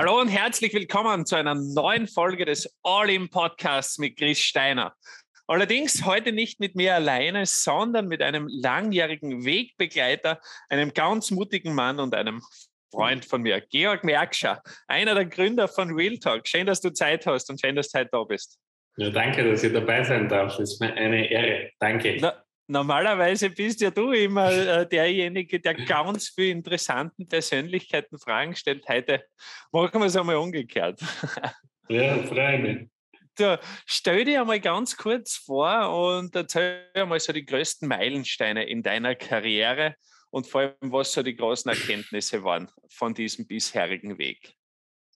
Hallo und herzlich willkommen zu einer neuen Folge des All-In Podcasts mit Chris Steiner. Allerdings heute nicht mit mir alleine, sondern mit einem langjährigen Wegbegleiter, einem ganz mutigen Mann und einem Freund von mir, Georg Merkscher, einer der Gründer von Real Talk. Schön, dass du Zeit hast und schön, dass du heute da bist. Ja, danke, dass ich dabei sein darf. Das ist mir eine Ehre. Danke. Na, normalerweise bist ja du immer äh, derjenige, der ganz viele interessanten Persönlichkeiten Fragen stellt. Heute machen wir es einmal umgekehrt. Ja, freue mich. Du, stell dir einmal ganz kurz vor und erzähl einmal so die größten Meilensteine in deiner Karriere und vor allem, was so die großen Erkenntnisse waren von diesem bisherigen Weg.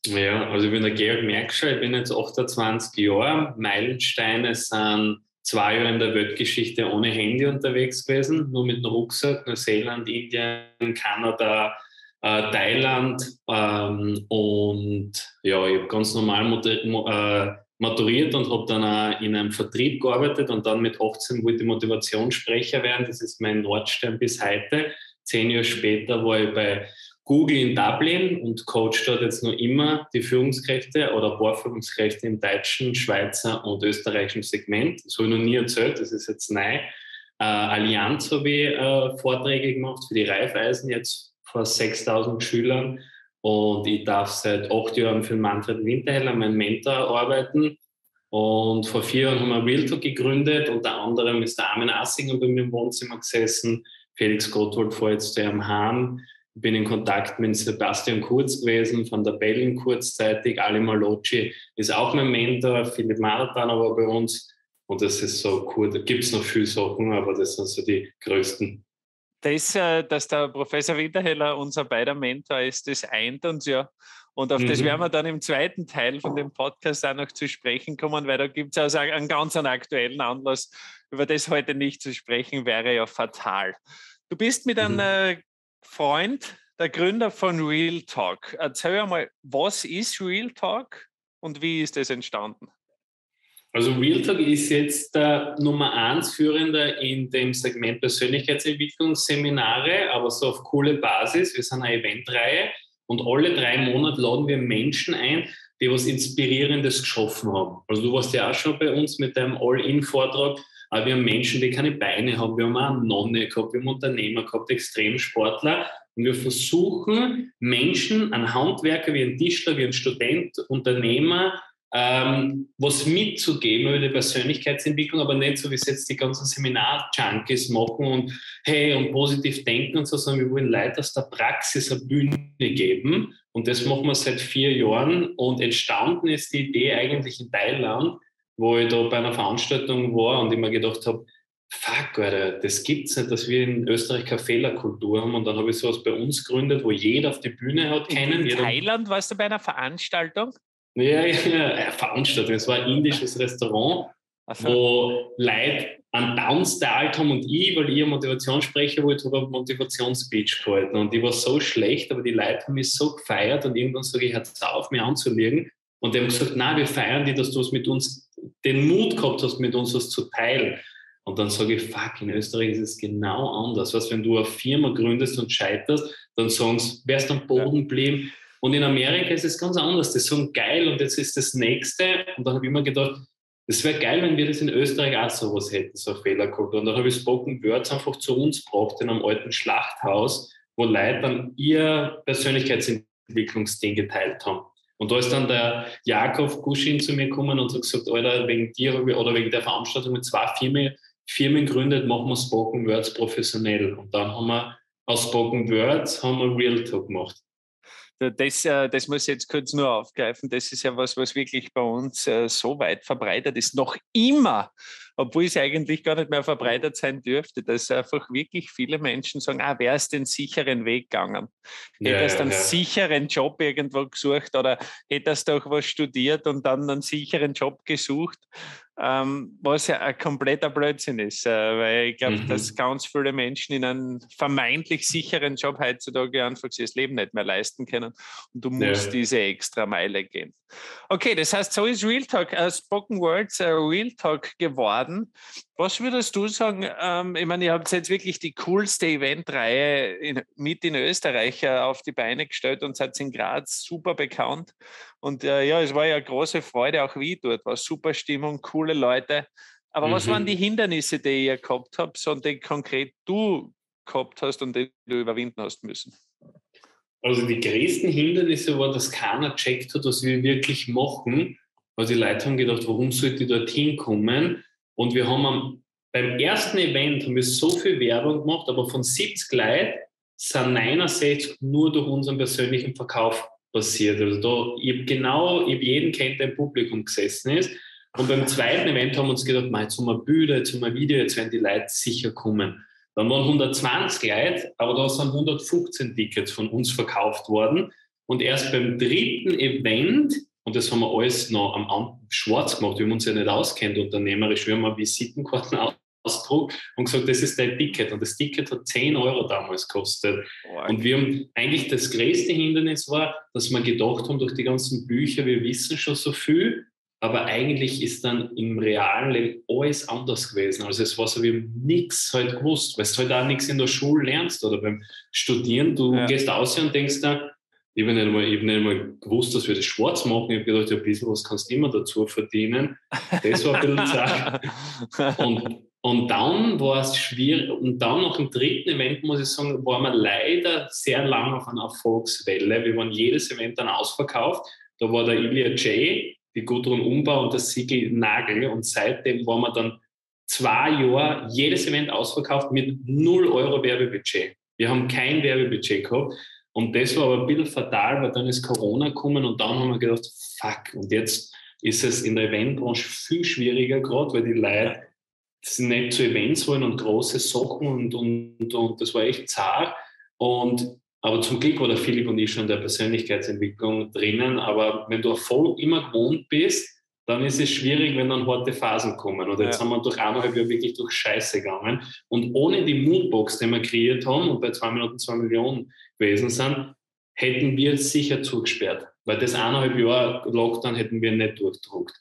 Ja, also ich bin der Georg Merkscher, ich bin jetzt 28 Jahre. Meilensteine sind zwei Jahre in der Weltgeschichte ohne Handy unterwegs gewesen, nur mit dem Rucksack, Neuseeland, Indien, Kanada, äh, Thailand ähm, und ja, ich habe ganz normal äh, maturiert und habe dann auch in einem Vertrieb gearbeitet und dann mit 18 wollte ich Motivationssprecher werden. Das ist mein Nordstern bis heute. Zehn Jahre später war ich bei Google in Dublin und coach dort jetzt noch immer die Führungskräfte oder paar im deutschen, Schweizer und österreichischen Segment. Das habe ich noch nie erzählt, das ist jetzt neu. Äh, Allianz habe ich äh, Vorträge gemacht für die Reifeisen, jetzt vor 6000 Schülern und ich darf seit acht Jahren für Manfred Winterheller, meinen Mentor, arbeiten. Und vor vier Jahren haben wir Realtalk gegründet. Unter anderem ist der Armin Assinger bei mir im Wohnzimmer gesessen. Felix Gotthold vor jetzt der am Hahn. Ich bin in Kontakt mit Sebastian Kurz gewesen, von der Bellen kurzzeitig. Ali Malocci ist auch mein Mentor. Philipp Marathon war bei uns. Und das ist so cool. Da gibt es noch viele Sachen, aber das sind so die größten das, äh, dass der Professor Winterheller unser beider Mentor ist, das eint uns ja. Und auf mhm. das werden wir dann im zweiten Teil von dem Podcast auch noch zu sprechen kommen, weil da gibt es also einen ganz einen aktuellen Anlass. Über das heute nicht zu sprechen, wäre ja fatal. Du bist mit mhm. einem Freund, der Gründer von Real Talk. Erzähl mal, was ist Real Talk und wie ist das entstanden? Also Realtalk ist jetzt der Nummer eins Führender in dem Segment Persönlichkeitsentwicklungsseminare, aber so auf coole Basis. Wir sind eine Eventreihe und alle drei Monate laden wir Menschen ein, die was Inspirierendes geschaffen haben. Also du warst ja auch schon bei uns mit deinem All-In-Vortrag, aber wir haben Menschen, die keine Beine haben. Wir haben auch eine Nonne gehabt, wir haben Unternehmer gehabt, Extremsportler. Und wir versuchen Menschen, einen Handwerker wie ein Tischler, wie ein Student, Unternehmer, ähm, was mitzugeben über die Persönlichkeitsentwicklung, aber nicht so, wie es jetzt die ganzen Seminar-Junkies machen und hey und positiv denken und so, sondern wir wollen Leute aus der Praxis eine Bühne geben. Und das machen wir seit vier Jahren. Und entstanden ist die Idee eigentlich in Thailand, wo ich da bei einer Veranstaltung war und ich mir gedacht habe, fuck, Alter, das gibt's nicht, dass wir in Österreich keine Fehlerkultur haben. Und dann habe ich sowas bei uns gegründet, wo jeder auf die Bühne hat kennen. In Thailand warst du bei einer Veranstaltung? Ja, ja, Veranstaltung. Es war ein indisches Restaurant, so. wo Leute einen Downstyle haben und ich, weil ich Motivationssprecher wollte, habe einen Motivationsspeech gehalten. Und ich war so schlecht, aber die Leute haben mich so gefeiert und irgendwann sage ich, hört auf, mich anzulegen. Und die haben gesagt, nein, wir feiern dich, dass du es mit uns, den Mut gehabt hast, mit uns was zu teilen. Und dann sage ich, fuck, in Österreich ist es genau anders. Was, wenn du eine Firma gründest und scheiterst, dann sagen sie, wärst am Boden geblieben, und in Amerika ist es ganz anders. Das ist so geil und jetzt ist das nächste. Und dann habe ich immer gedacht, es wäre geil, wenn wir das in Österreich auch sowas hätten, so Fehlerkultur. Und dann habe ich Spoken Words einfach zu uns gebracht in einem alten Schlachthaus, wo Leute dann ihr Persönlichkeitsentwicklungsding geteilt haben. Und da ist dann der Jakob Guschin zu mir gekommen und hat gesagt, Alter, wegen dir oder wegen der Veranstaltung mit zwei Firmen, Firmen gegründet, machen wir Spoken Words professionell. Und dann haben wir aus Spoken Words haben wir Real Talk gemacht. Das, äh, das muss ich jetzt kurz nur aufgreifen. Das ist ja was, was wirklich bei uns äh, so weit verbreitet ist. Noch immer obwohl es eigentlich gar nicht mehr verbreitet sein dürfte, dass einfach wirklich viele Menschen sagen, ah, wer ist den sicheren Weg gegangen? Ja, hättest ja, einen ja. sicheren Job irgendwo gesucht oder hättest doch was studiert und dann einen sicheren Job gesucht, ähm, was ja ein kompletter Blödsinn ist, äh, weil ich glaube, mhm. dass ganz viele Menschen in einem vermeintlich sicheren Job heutzutage einfach das Leben nicht mehr leisten können und du musst diese extra Meile gehen. Okay, das heißt, so ist Real Talk, uh, Spoken Words uh, Real Talk geworden. Was würdest du sagen? Ähm, ich meine, ihr habt jetzt wirklich die coolste Eventreihe in, mit in Österreich äh, auf die Beine gestellt und seid in Graz super bekannt. Und äh, ja, es war ja eine große Freude, auch wie dort war super Stimmung, coole Leute. Aber mhm. was waren mhm. die Hindernisse, die ihr gehabt habt, und die konkret du gehabt hast und die du überwinden hast müssen? Also die größten Hindernisse war, dass keiner checkt hat, was wir wirklich machen. Also die Leute haben gedacht, warum sollte ich dorthin kommen? Und wir haben am, beim ersten Event haben wir so viel Werbung gemacht, aber von 70 Leuten sind 69 nur durch unseren persönlichen Verkauf passiert. Also da, ich habe genau, ich habe jeden kennt, der im Publikum gesessen ist. Und beim zweiten Event haben wir uns gedacht, jetzt haben wir Bilder, jetzt haben wir Video, jetzt werden die Leute sicher kommen. Dann waren 120 Leute, aber da sind 115 Tickets von uns verkauft worden. Und erst beim dritten Event, und das haben wir alles noch am Amt schwarz gemacht, wir haben uns ja nicht auskennt unternehmerisch, wir haben mal Visitenkarten ausgedruckt und gesagt, das ist dein Ticket. Und das Ticket hat 10 Euro damals gekostet. Oh, und wir haben eigentlich das größte Hindernis war, dass wir gedacht haben, durch die ganzen Bücher, wir wissen schon so viel, aber eigentlich ist dann im realen Leben alles anders gewesen. Also es war so, haben nichts halt gewusst, weil du halt auch nichts in der Schule lernst oder beim Studieren. Du ja. gehst aus und denkst da, ich habe nicht, mal, ich hab nicht mal gewusst, dass wir das schwarz machen. Ich habe gedacht, ja, ein bisschen was kannst du immer dazu verdienen. Das war ein bisschen zart. Und, und dann war es schwierig. Und dann noch im dritten Event, muss ich sagen, waren wir leider sehr lange auf einer Erfolgswelle. Wir waren jedes Event dann ausverkauft. Da war der Ilya J., die Gudrun Umbau und der Sigi Nagel. Und seitdem waren wir dann zwei Jahre jedes Event ausverkauft mit 0 Euro Werbebudget. Wir haben kein Werbebudget gehabt. Und das war aber ein bisschen fatal, weil dann ist Corona gekommen und dann haben wir gedacht, fuck, und jetzt ist es in der Eventbranche viel schwieriger gerade, weil die Leute nicht zu Events wollen und große Sachen und, und, und das war echt zart. Und aber zum Glück war der Philipp und ich schon in der Persönlichkeitsentwicklung drinnen. Aber wenn du Erfolg immer gewohnt bist, dann ist es schwierig, wenn dann harte Phasen kommen. Oder jetzt ja. haben wir durch eineinhalb Jahre wirklich durch Scheiße gegangen. Und ohne die Moodbox, die wir kreiert haben und bei zwei Minuten zwei Millionen gewesen sind, hätten wir es sicher zugesperrt. Weil das eineinhalb Jahre Lockdown hätten wir nicht durchdruckt.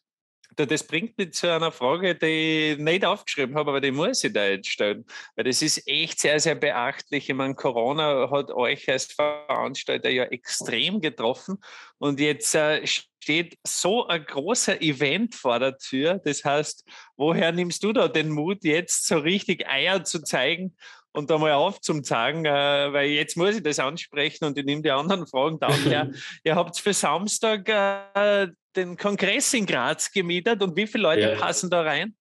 Das bringt mich zu einer Frage, die ich nicht aufgeschrieben habe, aber die muss ich da jetzt stellen. Weil das ist echt sehr, sehr beachtlich. Ich meine, Corona hat euch als Veranstalter ja extrem getroffen. Und jetzt äh, steht so ein großer Event vor der Tür. Das heißt, woher nimmst du da den Mut, jetzt so richtig Eier zu zeigen und da mal aufzuzeigen, äh, weil jetzt muss ich das ansprechen und ich nehme die anderen Fragen dann her. Ihr habt für Samstag äh, den Kongress in Graz gemietet und wie viele Leute ja. passen da rein?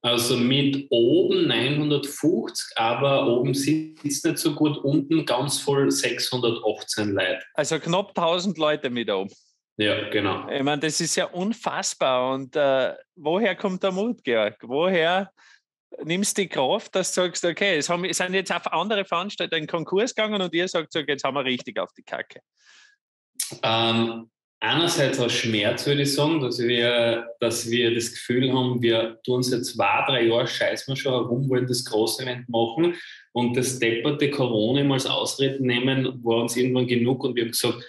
Also mit oben 950, aber oben sitzt nicht so gut, unten ganz voll 618 Leute. Also knapp 1000 Leute mit oben. Ja, genau. Ich meine, das ist ja unfassbar. Und äh, woher kommt der Mut, Georg? Woher nimmst du die Kraft, dass du sagst, okay, es, haben, es sind jetzt auf andere Veranstalter in Konkurs gegangen und ihr sagt, jetzt haben wir richtig auf die Kacke? Ähm, einerseits aus Schmerz, würde ich sagen, dass wir, dass wir das Gefühl haben, wir tun seit zwei, drei Jahren scheißen wir schon herum, wollen das große Event machen und das depperte Corona immer als Ausrede nehmen, war uns irgendwann genug und wir haben gesagt,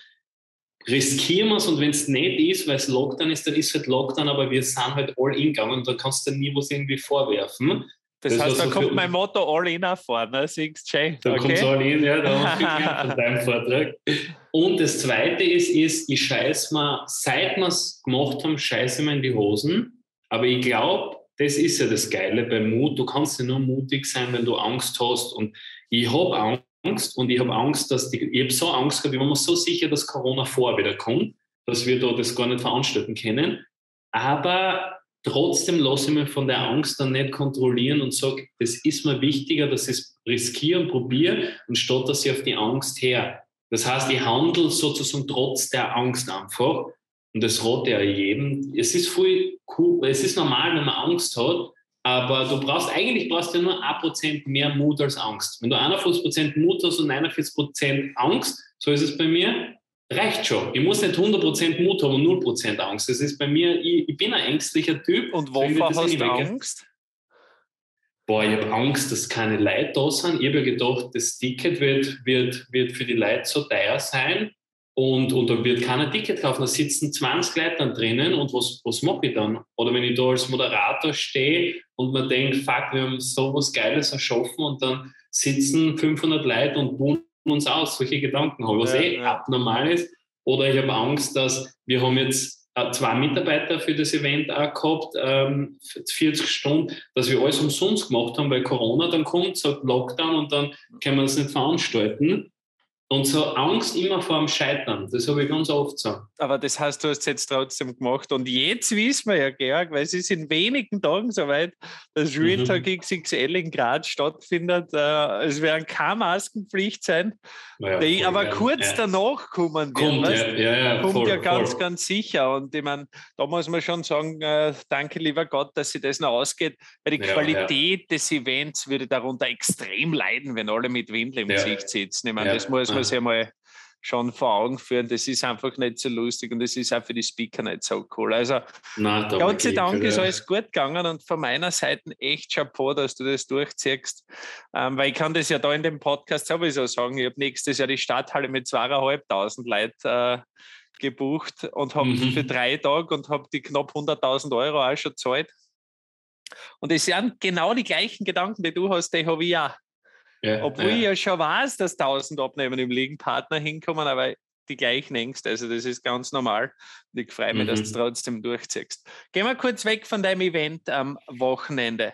riskieren wir es und wenn es nicht ist, weil es Lockdown ist, dann ist es halt Lockdown, aber wir sind halt all in gegangen und da kannst du nie was irgendwie vorwerfen. Das, das heißt, da kommt mein Motto All In nach vorne, siehst du, Da okay. kommt All In, ja, da haben wir von deinem Vortrag. Und das Zweite ist, ist ich scheiße mal, seit wir es gemacht haben, scheiße mir in die Hosen. Aber ich glaube, das ist ja das Geile beim Mut. Du kannst ja nur mutig sein, wenn du Angst hast. Und ich habe Angst und ich habe Angst, dass die, ich habe so Angst gehabt, ich war mir so sicher, dass Corona vor wieder kommt, dass wir da das gar nicht veranstalten können. Aber trotzdem lasse ich mich von der Angst dann nicht kontrollieren und sage, das ist mir wichtiger, dass ich es riskiere und probiere, anstatt dass ich auf die Angst her. Das heißt, ich handle sozusagen trotz der Angst einfach. Und das rate ja jedem. Es ist voll cool, es ist normal, wenn man Angst hat, aber du brauchst, eigentlich brauchst du nur ein Prozent mehr Mut als Angst. Wenn du 41 Prozent Mut hast und 49 Prozent Angst, so ist es bei mir, reicht schon. Ich muss nicht 100% Mut haben und 0% Angst. Das ist bei mir, ich, ich bin ein ängstlicher Typ. Und wovor hast du Angst? Boah, ich habe Angst, dass keine Leute da sind. Ich habe ja gedacht, das Ticket wird, wird, wird für die Leute so teuer sein. und, und da wird keiner Ticket kaufen, da sitzen 20 Leute dann drinnen und was, was mache ich dann? Oder wenn ich da als Moderator stehe und man denkt, fuck, wir haben so was Geiles erschaffen und dann sitzen 500 Leute und buhen uns aus, solche Gedanken habe, was ja, eh ja. abnormal ist. Oder ich habe Angst, dass wir haben jetzt äh, zwei Mitarbeiter für das Event auch gehabt, ähm, 40 Stunden, dass wir alles umsonst gemacht haben, weil Corona dann kommt, sagt Lockdown und dann können wir das nicht veranstalten. Und so Angst immer vor dem Scheitern, das habe ich ganz oft so. Aber das heißt, du hast es jetzt trotzdem gemacht. Und jetzt wissen wir ja, Georg, weil es ist in wenigen Tagen soweit, dass Real Talk mhm. XXL in Graz stattfindet. Äh, es werden keine Maskenpflicht sein, ja, die aber geil. kurz ja. danach kommen Kommt, ja, ja, ja, kommt voll, ja ganz, voll. ganz sicher. Und ich meine, da muss man schon sagen, äh, danke lieber Gott, dass sich das noch ausgeht, weil die Qualität des Events würde darunter extrem leiden, wenn alle mit Windel im Gesicht sitzen. Ich meine, das muss man man sich einmal schon vor Augen führen. Das ist einfach nicht so lustig und das ist auch für die Speaker nicht so cool. Also Nein, Gott sei Dank ist alles gut gegangen und von meiner Seite echt Chapeau, dass du das durchziehst. Ähm, weil ich kann das ja da in dem Podcast sowieso sagen. Ich habe nächstes Jahr die Stadthalle mit zweieinhalbtausend Leuten äh, gebucht und habe mhm. für drei Tage und habe die knapp 100.000 Euro auch schon gezahlt. Und es sind genau die gleichen Gedanken, die du hast, die habe ich auch. Ja, Obwohl ja. ich ja schon weiß, dass 1000 Abnehmen im Liegenpartner hinkommen, aber die gleichen Ängste. Also das ist ganz normal. Ich freue mich, mhm. dass du es trotzdem durchziehst. Gehen wir kurz weg von deinem Event am Wochenende.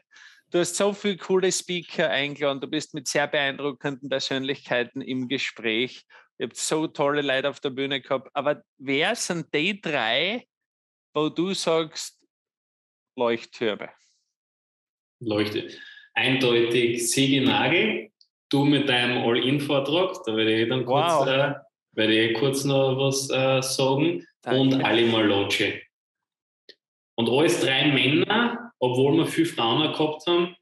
Du hast so viele coole Speaker eingeladen, du bist mit sehr beeindruckenden Persönlichkeiten im Gespräch. Ihr habt so tolle Leute auf der Bühne gehabt. Aber wer sind die drei, wo du sagst, Leuchttürme? Leuchte. Eindeutig Sigi Nagel, du mit deinem All-In-Vortrag, da werde ich dann kurz, wow. äh, werde ich kurz noch was äh, sagen, Danke. und Ali Malocci. Und alles drei Männer, obwohl wir viele Frauen gehabt haben,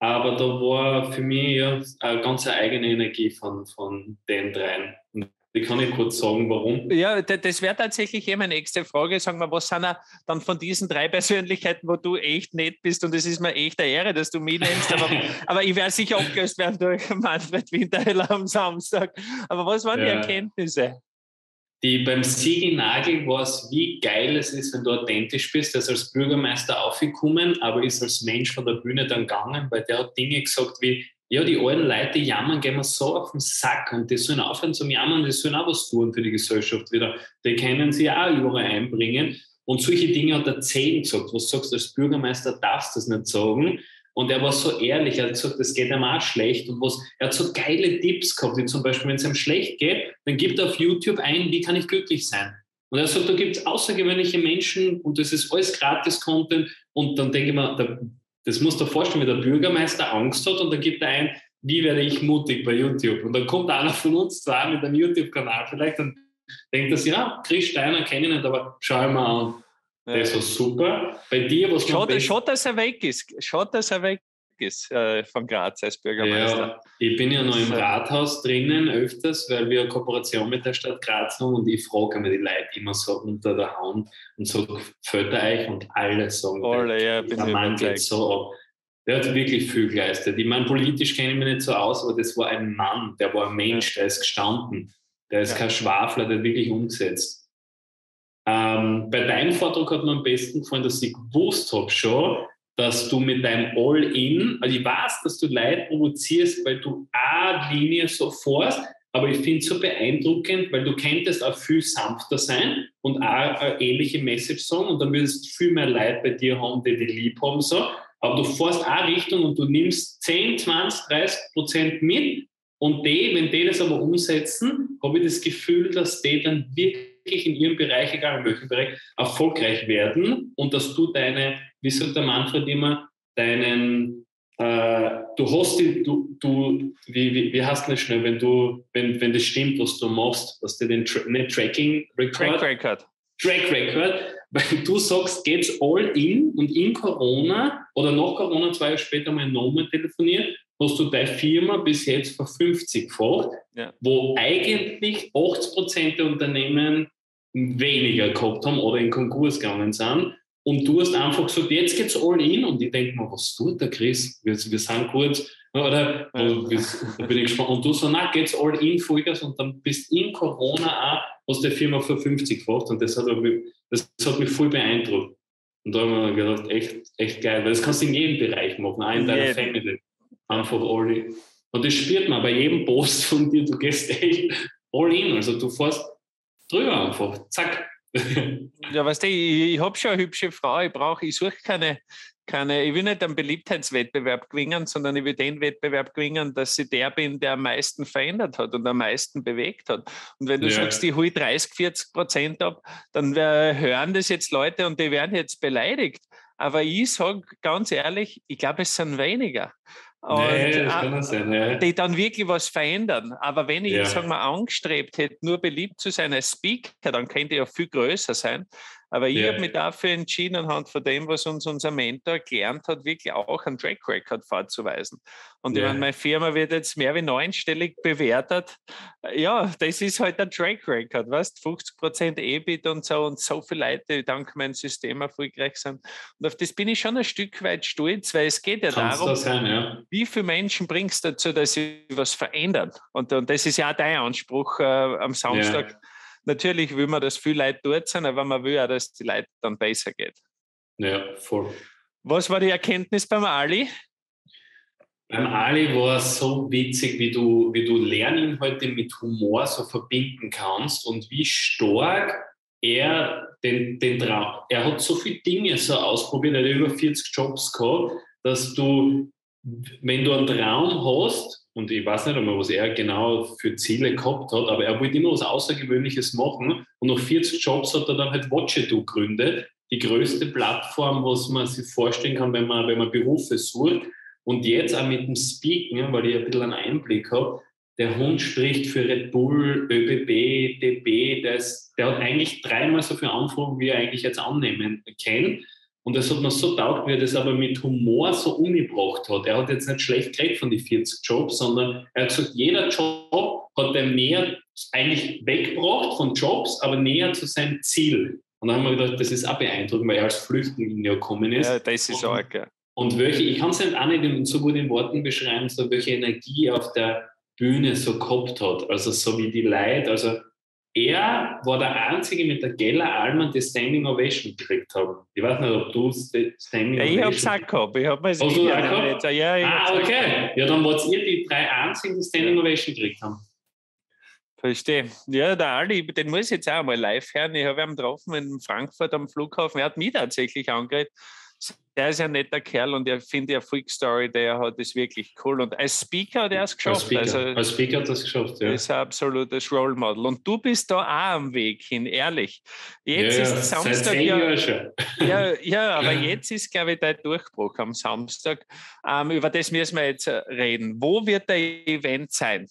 aber da war für mich ja eine ganz eigene Energie von, von den dreien. Und ich kann ich kurz sagen, warum? Ja, das wäre tatsächlich eh meine nächste Frage. Sagen wir, was sind dann von diesen drei Persönlichkeiten, wo du echt nett bist und es ist mir echt eine Ehre, dass du mich nennst, aber, aber ich werde sicher abgelöst werden durch Manfred Winterheller am Samstag. Aber was waren ja. die Erkenntnisse? Die beim Sigi Nagel war es, wie geil es ist, wenn du authentisch bist. Er ist als Bürgermeister aufgekommen, aber ist als Mensch von der Bühne dann gegangen, weil der hat Dinge gesagt wie, ja, die alten Leute jammern, gehen wir so auf den Sack und die sollen aufhören zum Jammern, die sollen auch was tun für die Gesellschaft wieder. Die können sie auch überall einbringen. Und solche Dinge hat er zehn gesagt. Was sagst du als Bürgermeister, darfst du das nicht sagen. Und er war so ehrlich, er hat gesagt, das geht ihm auch schlecht. Und was, er hat so geile Tipps gehabt, wie zum Beispiel, wenn es ihm schlecht geht, dann gibt er auf YouTube ein, wie kann ich glücklich sein? Und er sagt, da gibt es außergewöhnliche Menschen und das ist alles Gratis-Content. Und dann denke ich mir, da das musst du dir vorstellen, wenn der Bürgermeister Angst hat und dann gibt er ein, wie werde ich mutig bei YouTube? Und dann kommt einer von uns zwar mit einem YouTube-Kanal vielleicht und denkt er sich, ja, Chris Steiner kenne ich nicht, aber schau mal an. Das war super. Bei dir, was Schaut, schaut, dass er weg ist. Schaut, dass er weg ist äh, von Graz als Bürgermeister. Ja, ich bin ja noch im Rathaus drinnen öfters, weil wir eine Kooperation mit der Stadt Graz haben und ich frage mir die Leute immer so unter der Hand und so fällt euch und alle sagen, alle, ja, bin der Mann geht so ab. Der hat wirklich viel geleistet. Ich meine, politisch kenne ich mich nicht so aus, aber das war ein Mann, der war ein Mensch, der ist gestanden. Der ist ja. kein Schwafler, der hat wirklich umgesetzt. Ähm, bei deinem Vortrag hat mir am besten gefallen, dass ich gewusst habe schon, dass du mit deinem All-In, also ich weiß, dass du Leid provozierst, weil du eine Linie so fährst, aber ich finde es so beeindruckend, weil du könntest auch viel sanfter sein und auch eine ähnliche Message sagen und dann würdest du viel mehr Leid bei dir haben, die dich lieb haben. So. Aber du fährst auch Richtung und du nimmst 10, 20, 30 Prozent mit und die, wenn die das aber umsetzen, habe ich das Gefühl, dass die dann wirklich in ihrem Bereich, egal in welchem Bereich, erfolgreich werden und dass du deine wie sagt der Manfred immer, deinen, äh, du hast die, du, du wie, wie, wie hast du das schnell, wenn du, wenn, wenn das stimmt, was du machst, dass du den Tra nicht Tracking Record, Track Record. Track Record, weil du sagst, geht's all in und in Corona oder nach Corona zwei Jahre später mal nochmal telefoniert, hast du deine Firma bis jetzt verfünfzigfacht, facht ja. wo eigentlich 80 Prozent der Unternehmen weniger gehabt haben oder in Konkurs gegangen sind und du hast einfach gesagt, jetzt geht's all in. Und ich denke mir, was tut der Chris? Wir, wir sind kurz Oder wo, da bin ich gespannt. Und du so, na, geht's all in Vollgas und dann bist in Corona auch, hast die Firma für 50 gefragt und das hat, mich, das hat mich voll beeindruckt. Und da haben wir gedacht, echt, echt geil, weil das kannst du in jedem Bereich machen, auch in deiner yeah. Family. Einfach all in. Und das spürt man bei jedem Post von dir, du gehst echt all in. Also du fährst drüber einfach, zack. Ja, weißt du, ich, ich habe schon eine hübsche Frau, ich brauche, ich suche keine, keine, ich will nicht einen Beliebtheitswettbewerb gewinnen, sondern ich will den Wettbewerb gewinnen, dass ich der bin, der am meisten verändert hat und am meisten bewegt hat. Und wenn du ja. sagst, ich hole 30, 40 Prozent ab, dann hören das jetzt Leute und die werden jetzt beleidigt. Aber ich sage ganz ehrlich, ich glaube, es sind weniger. Und, nee, das kann sein, ja. die dann wirklich was verändern. Aber wenn ich, ja. sagen wir, angestrebt hätte, nur beliebt zu sein als Speaker, dann könnte ich ja viel größer sein. Aber ich ja. habe mich dafür entschieden, anhand von dem, was uns unser Mentor gelernt hat, wirklich auch einen Track Record vorzuweisen. Und ja. ich meine, meine Firma wird jetzt mehr wie neunstellig bewertet. Ja, das ist halt ein Track Record, weißt 50 Prozent EBIT und so und so viele Leute dank meinem System erfolgreich sind. Und auf das bin ich schon ein Stück weit stolz, weil es geht ja Kannst darum, sein, ja. wie viele Menschen bringst du dazu, dass sie was verändern. Und, und das ist ja auch dein Anspruch äh, am Samstag. Ja natürlich will man, dass viele Leute dort sind, aber man will auch, dass die Leute dann besser geht. Ja, voll. Was war die Erkenntnis beim Ali? Beim Ali war es so witzig, wie du, wie du Lerninhalte mit Humor so verbinden kannst und wie stark er den, den Traum, er hat so viele Dinge so ausprobiert, er hat über 40 Jobs gehabt, dass du, wenn du einen Traum hast, und ich weiß nicht einmal, was er genau für Ziele gehabt hat, aber er wollte immer was Außergewöhnliches machen. Und nach 40 Jobs hat er dann halt Watchedo gegründet, die größte Plattform, was man sich vorstellen kann, wenn man, wenn man Berufe sucht. Und jetzt auch mit dem Speaken, weil ich ein bisschen einen Einblick habe, der Hund spricht für Red Bull, ÖBB, DB, ist, der hat eigentlich dreimal so viele Anfragen, wie er eigentlich jetzt annehmen kann. Und das hat mir so taugt, wie er das aber mit Humor so umgebracht hat. Er hat jetzt nicht schlecht gekriegt von den 40 Jobs, sondern er hat gesagt, jeder Job hat er näher eigentlich weggebracht von Jobs, aber näher zu seinem Ziel. Und dann haben wir gedacht, das ist auch beeindruckend, weil er als Flüchtling ja gekommen ist. Ja, das ist arg, ja. Und welche, ich kann es auch nicht so gut in Worten beschreiben, so welche Energie auf der Bühne so gehabt hat. Also so wie die Leute, also er war der Einzige mit der Geller Alman, die Standing Ovation gekriegt haben. Ich weiß nicht, ob du Standing Ovation... Ich habe es auch gehabt. Ich habe es auch gehabt. Ja, ah, okay. Ja, dann wart ihr die drei Einzigen, die Standing Ovation gekriegt haben. Verstehe. Ja, der Ali, den muss ich jetzt auch mal live hören. Ich habe ihn getroffen in Frankfurt am Flughafen. Er hat mich tatsächlich angeredet der ist ein netter Kerl und ich finde ja Freak Story, der hat es wirklich cool. Und als Speaker hat er es geschafft. Als Speaker, also, als Speaker hat er es geschafft, ja. ist ein absolutes Role Model. Und du bist da auch am Weg hin, ehrlich. Jetzt ja, ist Samstag. Ja. Ja, ja, aber jetzt ist, glaube ich, dein Durchbruch am Samstag. Ähm, über das müssen wir jetzt reden. Wo wird der Event sein?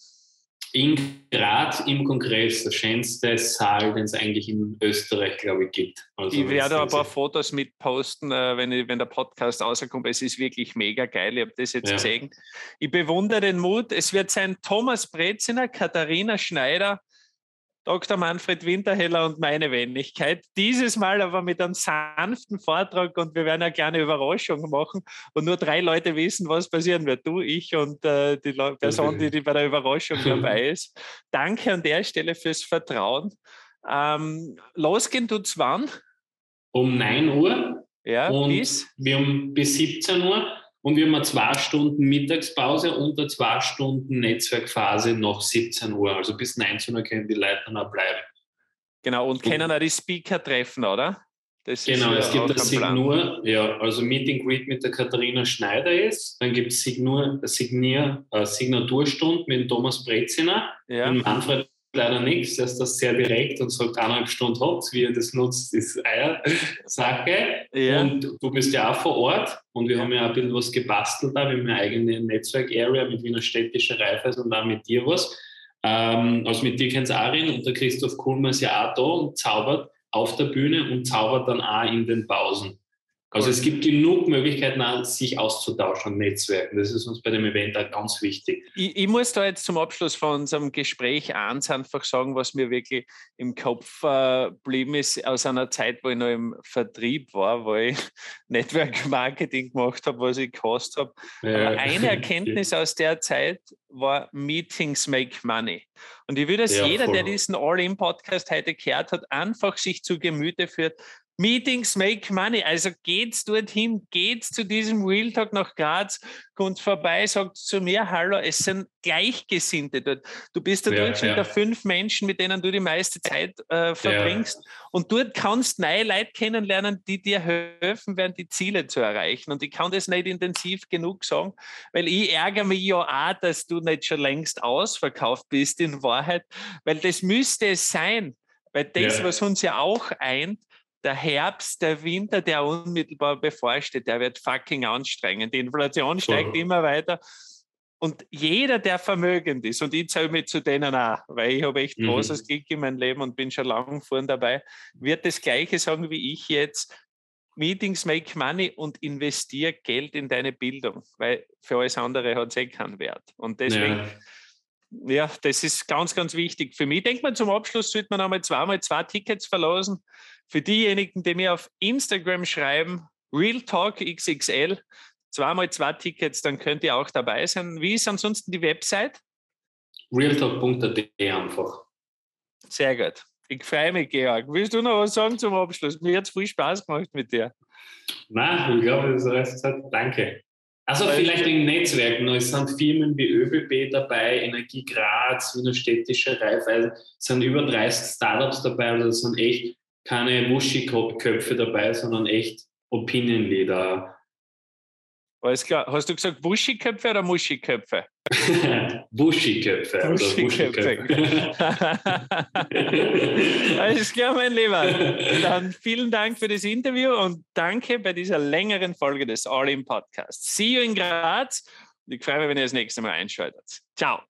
In Graz im Kongress, der schönste Saal, den es eigentlich in Österreich, glaube ich, gibt. Also ich werde ein paar Fotos mit posten, äh, wenn, ich, wenn der Podcast rauskommt. Es ist wirklich mega geil. Ich habe das jetzt ja. gesehen. Ich bewundere den Mut. Es wird sein Thomas Breziner, Katharina Schneider, Dr. Manfred Winterheller und meine Wenigkeit. Dieses Mal aber mit einem sanften Vortrag und wir werden eine kleine Überraschung machen und nur drei Leute wissen, was passieren wird. Du, ich und äh, die Person, die, die, bei der Überraschung dabei ist. Danke an der Stelle fürs Vertrauen. Ähm, losgehen tut's wann? Um 9 Uhr. Ja, und bis? Wir um bis 17 Uhr. Und wir haben eine zwei Stunden Mittagspause und eine zwei Stunden Netzwerkphase nach 17 Uhr. Also bis 19 Uhr können die Leute dann auch bleiben. Genau, und können auch die Speaker treffen, oder? Das genau, es gibt das Signur, ja, also Meet and Greet mit der Katharina Schneider ist, dann gibt es Signur, Signier, äh, Signaturstund mit Thomas Breziner ja. und Manfred leider nichts. Er ist das sehr direkt und sagt, eineinhalb Stunden hat wie er das nutzt, ist Eiersache. Ja. Und du bist ja auch vor Ort und wir haben ja auch ein bisschen was gebastelt da. Wir haben eine eigene Netzwerk-Area mit Wiener städtischer Reifeis und auch mit dir was. Ähm, also mit dir kennt Arin und der Christoph Kuhlmann ist ja auch da und zaubert auf der Bühne und zaubert dann auch in den Pausen. Also es gibt genug Möglichkeiten, sich auszutauschen und Netzwerken. Das ist uns bei dem Event auch ganz wichtig. Ich, ich, muss da jetzt zum Abschluss von unserem Gespräch eins einfach sagen, was mir wirklich im Kopf äh, geblieben ist aus einer Zeit, wo ich noch im Vertrieb war, wo ich Network Marketing gemacht habe, was ich gehasst habe. Ja. Aber eine Erkenntnis aus der Zeit war Meetings make money. Und ich würde es ja, jeder, voll. der diesen All-In-Podcast heute gehört hat, einfach sich zu Gemüte führt. Meetings make money. Also geht's dorthin, geht's zu diesem Real Talk nach Graz, kommt vorbei, sagt zu mir, hallo, es sind Gleichgesinnte dort. Du bist der ja, Durchschnitt ja. der fünf Menschen, mit denen du die meiste Zeit äh, verbringst. Ja. Und dort kannst neue Leute kennenlernen, die dir helfen werden, die Ziele zu erreichen. Und ich kann das nicht intensiv genug sagen, weil ich ärgere mich ja auch, dass du nicht schon längst ausverkauft bist in Wahrheit, weil das müsste es sein. Weil das, was uns ja auch eint, der Herbst, der Winter, der unmittelbar bevorsteht, der wird fucking anstrengend. Die Inflation steigt oh. immer weiter. Und jeder, der vermögend ist, und ich zähle mich zu denen auch, weil ich habe echt mhm. großes Glück in meinem Leben und bin schon lange vorn dabei, wird das Gleiche sagen wie ich jetzt. Meetings make money und investiere Geld in deine Bildung, weil für alles andere hat es eh keinen Wert. Und deswegen, ja. ja. das ist ganz, ganz wichtig. Für mich denkt man, zum Abschluss sollte man einmal zweimal zwei Tickets verlosen für diejenigen, die mir auf Instagram schreiben, Real Talk XXL, zweimal zwei Tickets, dann könnt ihr auch dabei sein. Wie ist ansonsten die Website? realtalk.at einfach. Sehr gut. Ich freue mich, Georg. Willst du noch was sagen zum Abschluss? Mir hat es viel Spaß gemacht mit dir. Nein, ich glaube, das ist alles Danke. Also vielleicht in Netzwerken, es sind Firmen wie ÖBB dabei, Energie Graz, Wiener Städtische Raiffeisen, es sind über 30 Startups dabei, also das sind echt keine Muschi-Köpfe dabei, sondern echt Opinion-Leader. Alles klar. Hast du gesagt Buschi-Köpfe oder Muschi-Köpfe? Buschi-Köpfe. Buschi-Köpfe. Alles klar, mein Lieber. Dann vielen Dank für das Interview und danke bei dieser längeren Folge des All-In Podcasts. See you in Graz. Ich freue mich, wenn ihr das nächste Mal einschaltet. Ciao.